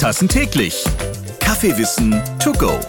Tassen täglich. Kaffeewissen to go.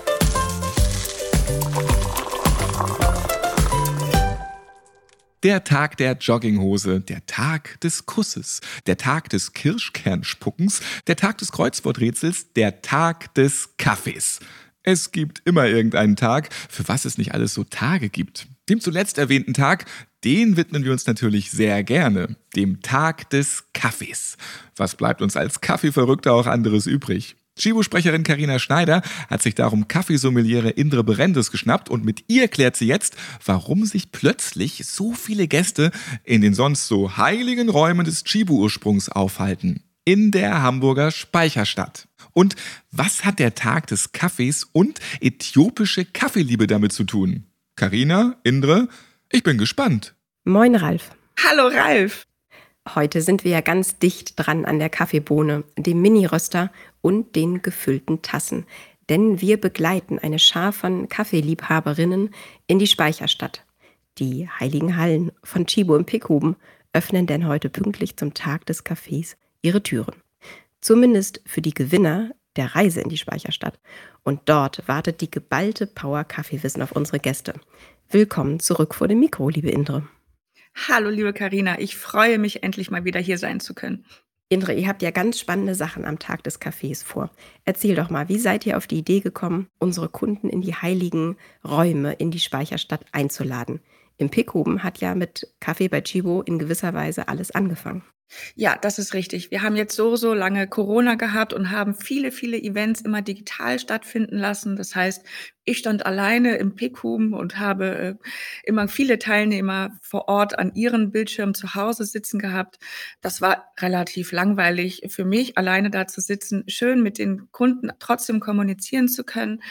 Der Tag der Jogginghose, der Tag des Kusses, der Tag des Kirschkernspuckens, der Tag des Kreuzworträtsels, der Tag des Kaffees. Es gibt immer irgendeinen Tag, für was es nicht alles so Tage gibt. Dem zuletzt erwähnten Tag, den widmen wir uns natürlich sehr gerne, dem Tag des Kaffees. Was bleibt uns als Kaffeeverrückter auch anderes übrig? Chibo-Sprecherin Karina Schneider hat sich darum Kaffeesommeliere Indre Berendes geschnappt und mit ihr klärt sie jetzt, warum sich plötzlich so viele Gäste in den sonst so heiligen Räumen des Chibo-Ursprungs aufhalten. In der Hamburger Speicherstadt. Und was hat der Tag des Kaffees und äthiopische Kaffeeliebe damit zu tun? Karina, Indre, ich bin gespannt. Moin, Ralf. Hallo, Ralf. Heute sind wir ja ganz dicht dran an der Kaffeebohne, dem Mini-Röster und den gefüllten Tassen. Denn wir begleiten eine Schar von Kaffeeliebhaberinnen in die Speicherstadt. Die heiligen Hallen von Chibo im Pickhuben öffnen denn heute pünktlich zum Tag des Kaffees ihre Türen. Zumindest für die Gewinner der Reise in die Speicherstadt. Und dort wartet die geballte Power Kaffeewissen auf unsere Gäste. Willkommen zurück vor dem Mikro, liebe Indre. Hallo, liebe Karina. Ich freue mich, endlich mal wieder hier sein zu können. Indre, ihr habt ja ganz spannende Sachen am Tag des Cafés vor. Erzähl doch mal, wie seid ihr auf die Idee gekommen, unsere Kunden in die heiligen Räume in die Speicherstadt einzuladen? Im Pickhuben hat ja mit Kaffee bei Chibo in gewisser Weise alles angefangen. Ja, das ist richtig. Wir haben jetzt so, so lange Corona gehabt und haben viele, viele Events immer digital stattfinden lassen. Das heißt, ich stand alleine im Pickhum und habe äh, immer viele Teilnehmer vor Ort an ihren Bildschirmen zu Hause sitzen gehabt. Das war relativ langweilig für mich, alleine da zu sitzen, schön mit den Kunden trotzdem kommunizieren zu können.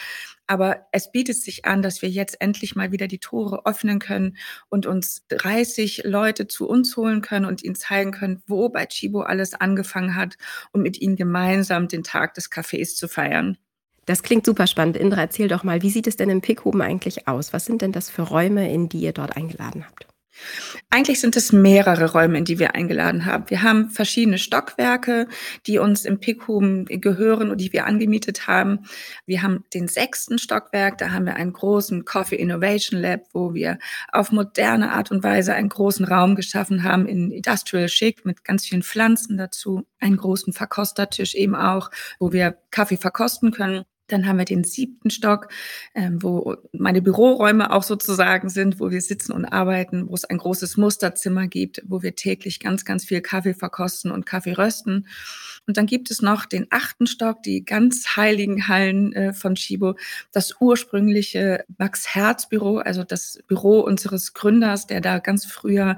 Aber es bietet sich an, dass wir jetzt endlich mal wieder die Tore öffnen können und uns 30 Leute zu uns holen können und ihnen zeigen können, wo bei Chibo alles angefangen hat und mit ihnen gemeinsam den Tag des Cafés zu feiern. Das klingt super spannend. Indra, erzähl doch mal, wie sieht es denn im Pickhuben eigentlich aus? Was sind denn das für Räume, in die ihr dort eingeladen habt? Eigentlich sind es mehrere Räume, in die wir eingeladen haben. Wir haben verschiedene Stockwerke, die uns im Pickhuben gehören und die wir angemietet haben. Wir haben den sechsten Stockwerk, da haben wir einen großen Coffee Innovation Lab, wo wir auf moderne Art und Weise einen großen Raum geschaffen haben in Industrial Chic mit ganz vielen Pflanzen dazu, einen großen Verkostertisch eben auch, wo wir Kaffee verkosten können. Dann haben wir den siebten Stock, ähm, wo meine Büroräume auch sozusagen sind, wo wir sitzen und arbeiten, wo es ein großes Musterzimmer gibt, wo wir täglich ganz, ganz viel Kaffee verkosten und Kaffee rösten. Und dann gibt es noch den achten Stock, die ganz heiligen Hallen äh, von Chibo, das ursprüngliche Max Herz Büro, also das Büro unseres Gründers, der da ganz früher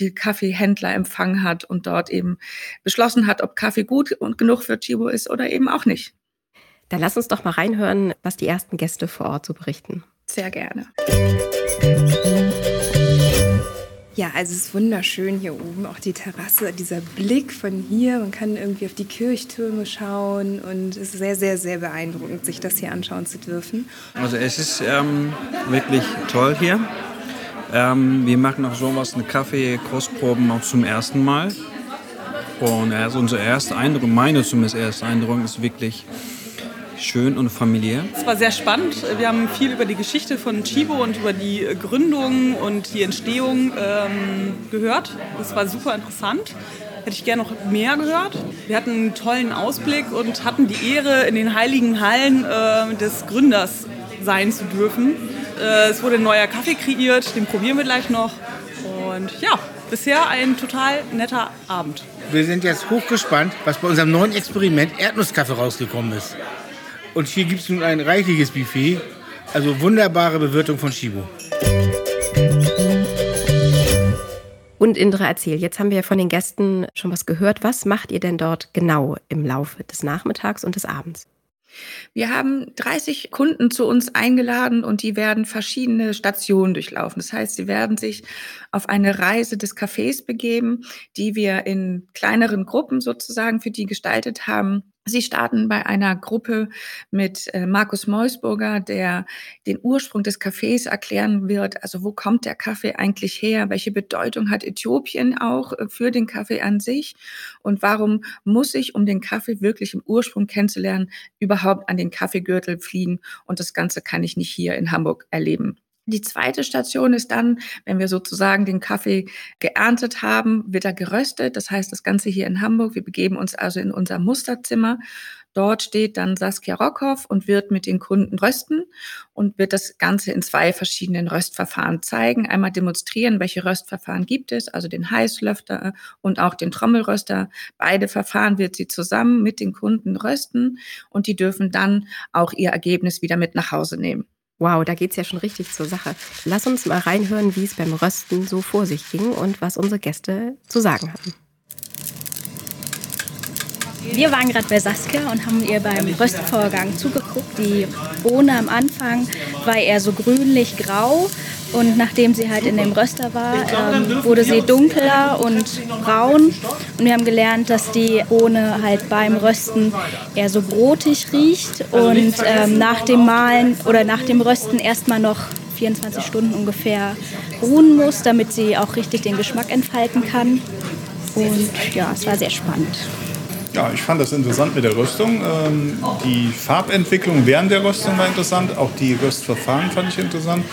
die Kaffeehändler empfangen hat und dort eben beschlossen hat, ob Kaffee gut und genug für Chibo ist oder eben auch nicht. Dann lass uns doch mal reinhören, was die ersten Gäste vor Ort so berichten. Sehr gerne. Ja, also es ist wunderschön hier oben, auch die Terrasse, dieser Blick von hier. Man kann irgendwie auf die Kirchtürme schauen und es ist sehr, sehr, sehr beeindruckend, sich das hier anschauen zu dürfen. Also es ist ähm, wirklich toll hier. Ähm, wir machen auch sowas, eine Kaffee-Kostproben auch zum ersten Mal. Und also unser erster Eindruck, meine zumindest erster Eindruck, ist wirklich schön und familiär. Es war sehr spannend. Wir haben viel über die Geschichte von Chibo und über die Gründung und die Entstehung ähm, gehört. Das war super interessant. Hätte ich gerne noch mehr gehört. Wir hatten einen tollen Ausblick und hatten die Ehre, in den heiligen Hallen äh, des Gründers sein zu dürfen. Äh, es wurde ein neuer Kaffee kreiert, den probieren wir gleich noch. Und ja, bisher ein total netter Abend. Wir sind jetzt hochgespannt, was bei unserem neuen Experiment Erdnusskaffee rausgekommen ist. Und hier gibt es nun ein reichliches Buffet. Also wunderbare Bewirtung von Chibo. Und Indra, erzähl, jetzt haben wir ja von den Gästen schon was gehört. Was macht ihr denn dort genau im Laufe des Nachmittags und des Abends? Wir haben 30 Kunden zu uns eingeladen und die werden verschiedene Stationen durchlaufen. Das heißt, sie werden sich auf eine Reise des Cafés begeben, die wir in kleineren Gruppen sozusagen für die gestaltet haben Sie starten bei einer Gruppe mit äh, Markus Meusburger, der den Ursprung des Kaffees erklären wird. Also wo kommt der Kaffee eigentlich her? Welche Bedeutung hat Äthiopien auch äh, für den Kaffee an sich? Und warum muss ich, um den Kaffee wirklich im Ursprung kennenzulernen, überhaupt an den Kaffeegürtel fliegen? Und das Ganze kann ich nicht hier in Hamburg erleben. Die zweite Station ist dann, wenn wir sozusagen den Kaffee geerntet haben, wird er geröstet. Das heißt, das Ganze hier in Hamburg. Wir begeben uns also in unser Musterzimmer. Dort steht dann Saskia Rockhoff und wird mit den Kunden rösten und wird das Ganze in zwei verschiedenen Röstverfahren zeigen. Einmal demonstrieren, welche Röstverfahren gibt es, also den Heißlöfter und auch den Trommelröster. Beide Verfahren wird sie zusammen mit den Kunden rösten und die dürfen dann auch ihr Ergebnis wieder mit nach Hause nehmen. Wow, da geht's ja schon richtig zur Sache. Lass uns mal reinhören, wie es beim Rösten so vor sich ging und was unsere Gäste zu sagen hatten. Wir waren gerade bei Saskia und haben ihr beim Röstvorgang zugeguckt. Die Bohne am Anfang war eher so grünlich-grau und nachdem sie halt in dem Röster war, ähm, wurde sie dunkler und braun. Und wir haben gelernt, dass die Bohne halt beim Rösten eher so brotig riecht und ähm, nach dem Mahlen oder nach dem Rösten erstmal noch 24 Stunden ungefähr ruhen muss, damit sie auch richtig den Geschmack entfalten kann. Und ja, es war sehr spannend. Ja, ich fand das interessant mit der Röstung. Ähm, die Farbentwicklung während der Röstung war interessant. Auch die Röstverfahren fand ich interessant.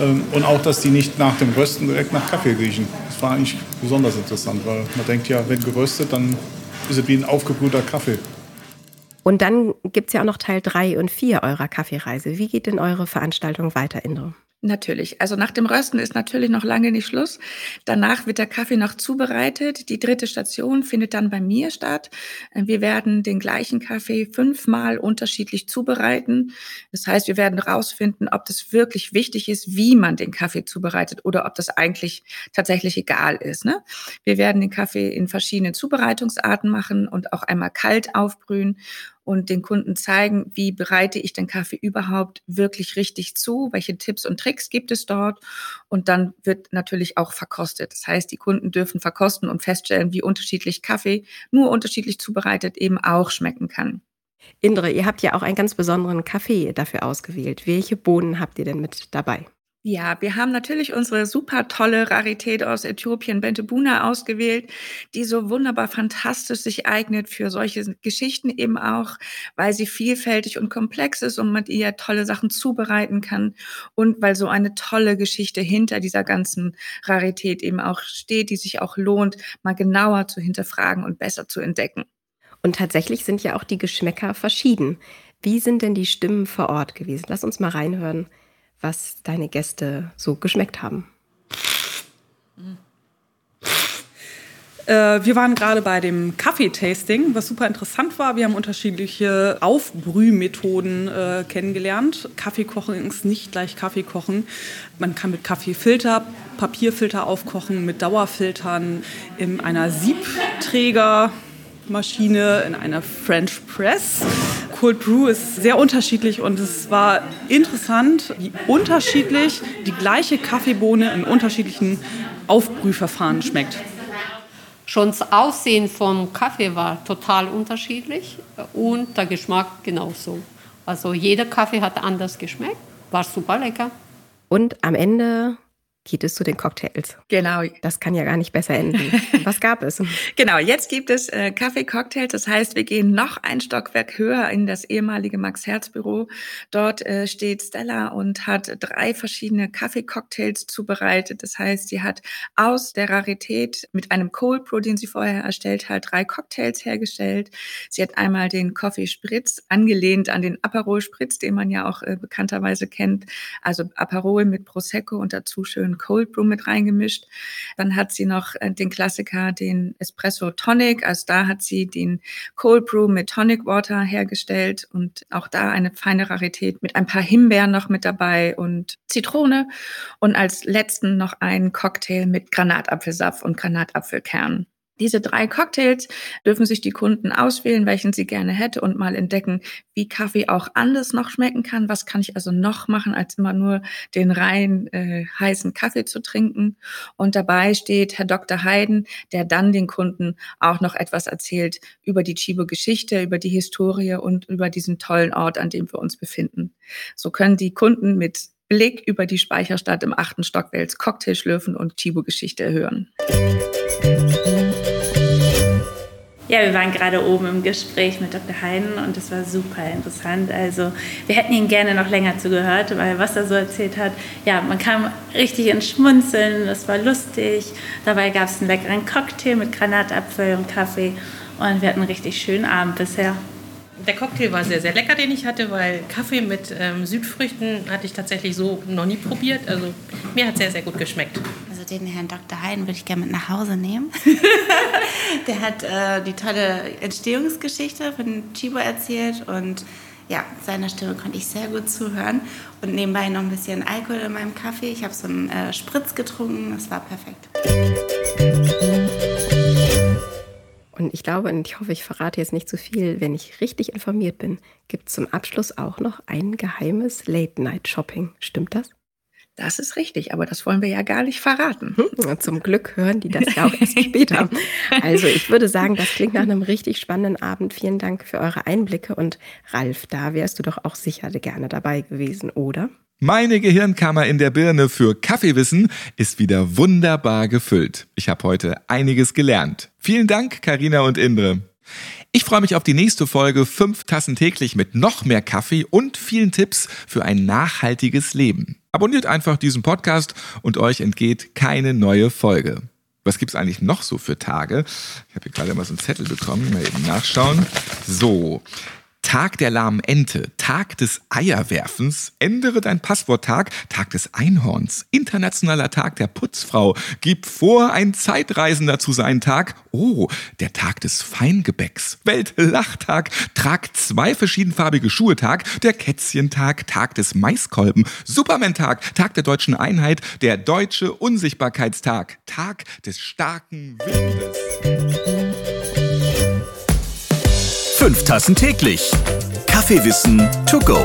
Ähm, und auch, dass die nicht nach dem Rösten direkt nach Kaffee riechen. Das war eigentlich besonders interessant, weil man denkt ja, wenn geröstet, dann ist es wie ein aufgebrühter Kaffee. Und dann gibt es ja auch noch Teil 3 und 4 eurer Kaffeereise. Wie geht denn eure Veranstaltung weiter, Indre? Natürlich. Also nach dem Rösten ist natürlich noch lange nicht Schluss. Danach wird der Kaffee noch zubereitet. Die dritte Station findet dann bei mir statt. Wir werden den gleichen Kaffee fünfmal unterschiedlich zubereiten. Das heißt, wir werden herausfinden, ob das wirklich wichtig ist, wie man den Kaffee zubereitet oder ob das eigentlich tatsächlich egal ist. Ne? Wir werden den Kaffee in verschiedenen Zubereitungsarten machen und auch einmal kalt aufbrühen und den Kunden zeigen, wie bereite ich den Kaffee überhaupt wirklich richtig zu, welche Tipps und Tricks gibt es dort und dann wird natürlich auch verkostet. Das heißt, die Kunden dürfen verkosten und feststellen, wie unterschiedlich Kaffee nur unterschiedlich zubereitet eben auch schmecken kann. Indre, ihr habt ja auch einen ganz besonderen Kaffee dafür ausgewählt. Welche Bohnen habt ihr denn mit dabei? Ja, wir haben natürlich unsere super tolle Rarität aus Äthiopien, Bentebuna, ausgewählt, die so wunderbar fantastisch sich eignet für solche Geschichten eben auch, weil sie vielfältig und komplex ist und mit ihr tolle Sachen zubereiten kann und weil so eine tolle Geschichte hinter dieser ganzen Rarität eben auch steht, die sich auch lohnt, mal genauer zu hinterfragen und besser zu entdecken. Und tatsächlich sind ja auch die Geschmäcker verschieden. Wie sind denn die Stimmen vor Ort gewesen? Lass uns mal reinhören was deine Gäste so geschmeckt haben. Äh, wir waren gerade bei dem Kaffeetasting, was super interessant war. Wir haben unterschiedliche Aufbrühmethoden äh, kennengelernt. Kaffeekochen ist nicht gleich Kaffeekochen. Man kann mit Kaffeefilter, Papierfilter aufkochen, mit Dauerfiltern, in einer Siebträgermaschine, in einer French Press. Cold Brew ist sehr unterschiedlich und es war interessant, wie unterschiedlich die gleiche Kaffeebohne in unterschiedlichen Aufbrühverfahren schmeckt. Schon das Aussehen vom Kaffee war total unterschiedlich und der Geschmack genauso. Also jeder Kaffee hat anders geschmeckt, war super lecker. Und am Ende geht es zu den Cocktails. Genau. Das kann ja gar nicht besser enden. Was gab es? genau, jetzt gibt es äh, Kaffee-Cocktails. Das heißt, wir gehen noch ein Stockwerk höher in das ehemalige Max-Herz-Büro. Dort äh, steht Stella und hat drei verschiedene Kaffee-Cocktails zubereitet. Das heißt, sie hat aus der Rarität mit einem Cold Brew, den sie vorher erstellt hat, drei Cocktails hergestellt. Sie hat einmal den Coffee Spritz angelehnt an den Aperol Spritz, den man ja auch äh, bekannterweise kennt. Also Aperol mit Prosecco und dazu schön Cold Brew mit reingemischt. Dann hat sie noch äh, den Klassiker, den Espresso Tonic. Also da hat sie den Cold Brew mit Tonic Water hergestellt und auch da eine feine Rarität mit ein paar Himbeeren noch mit dabei und Zitrone. Und als letzten noch einen Cocktail mit Granatapfelsaft und Granatapfelkern. Diese drei Cocktails dürfen sich die Kunden auswählen, welchen sie gerne hätte und mal entdecken, wie Kaffee auch anders noch schmecken kann. Was kann ich also noch machen, als immer nur den rein äh, heißen Kaffee zu trinken? Und dabei steht Herr Dr. Heiden, der dann den Kunden auch noch etwas erzählt über die Chibo-Geschichte, über die Historie und über diesen tollen Ort, an dem wir uns befinden. So können die Kunden mit Blick über die Speicherstadt im achten Stock Cocktail schlürfen und Chibo-Geschichte hören. Ja, wir waren gerade oben im Gespräch mit Dr. Heiden und es war super interessant. Also wir hätten ihn gerne noch länger zugehört, weil was er so erzählt hat, ja, man kam richtig ins Schmunzeln, es war lustig. Dabei gab es einen leckeren Cocktail mit Granatapfel und Kaffee und wir hatten einen richtig schönen Abend bisher. Der Cocktail war sehr, sehr lecker, den ich hatte, weil Kaffee mit ähm, Südfrüchten hatte ich tatsächlich so noch nie probiert. Also mir hat sehr, sehr gut geschmeckt den Herrn Dr. Hein würde ich gerne mit nach Hause nehmen. der hat äh, die tolle Entstehungsgeschichte von Chibo erzählt und ja, seiner Stimme konnte ich sehr gut zuhören und nebenbei noch ein bisschen Alkohol in meinem Kaffee. Ich habe so einen äh, Spritz getrunken, das war perfekt. Und ich glaube, und ich hoffe, ich verrate jetzt nicht zu viel, wenn ich richtig informiert bin, gibt es zum Abschluss auch noch ein geheimes Late-Night-Shopping. Stimmt das? Das ist richtig, aber das wollen wir ja gar nicht verraten. Hm, zum Glück hören die das ja auch erst später. Also ich würde sagen, das klingt nach einem richtig spannenden Abend. Vielen Dank für eure Einblicke und Ralf, da wärst du doch auch sicher gerne dabei gewesen, oder? Meine Gehirnkammer in der Birne für Kaffeewissen ist wieder wunderbar gefüllt. Ich habe heute einiges gelernt. Vielen Dank, Karina und Indre. Ich freue mich auf die nächste Folge Fünf Tassen täglich mit noch mehr Kaffee und vielen Tipps für ein nachhaltiges Leben. Abonniert einfach diesen Podcast und euch entgeht keine neue Folge. Was gibt's eigentlich noch so für Tage? Ich habe hier gerade mal so einen Zettel bekommen, mal eben nachschauen. So, Tag der lahmen Ente, Tag des Eierwerfens, ändere dein Passworttag, Tag des Einhorns, internationaler Tag der Putzfrau, gib vor, ein Zeitreisender zu sein Tag, oh, der Tag des Feingebäcks, Weltlachtag, trag zwei verschiedenfarbige Schuhe Tag, der Kätzchentag, Tag des Maiskolben, Superman-Tag, Tag der deutschen Einheit, der deutsche Unsichtbarkeitstag, Tag des starken Windes. Fünf Tassen täglich. Kaffeewissen to go.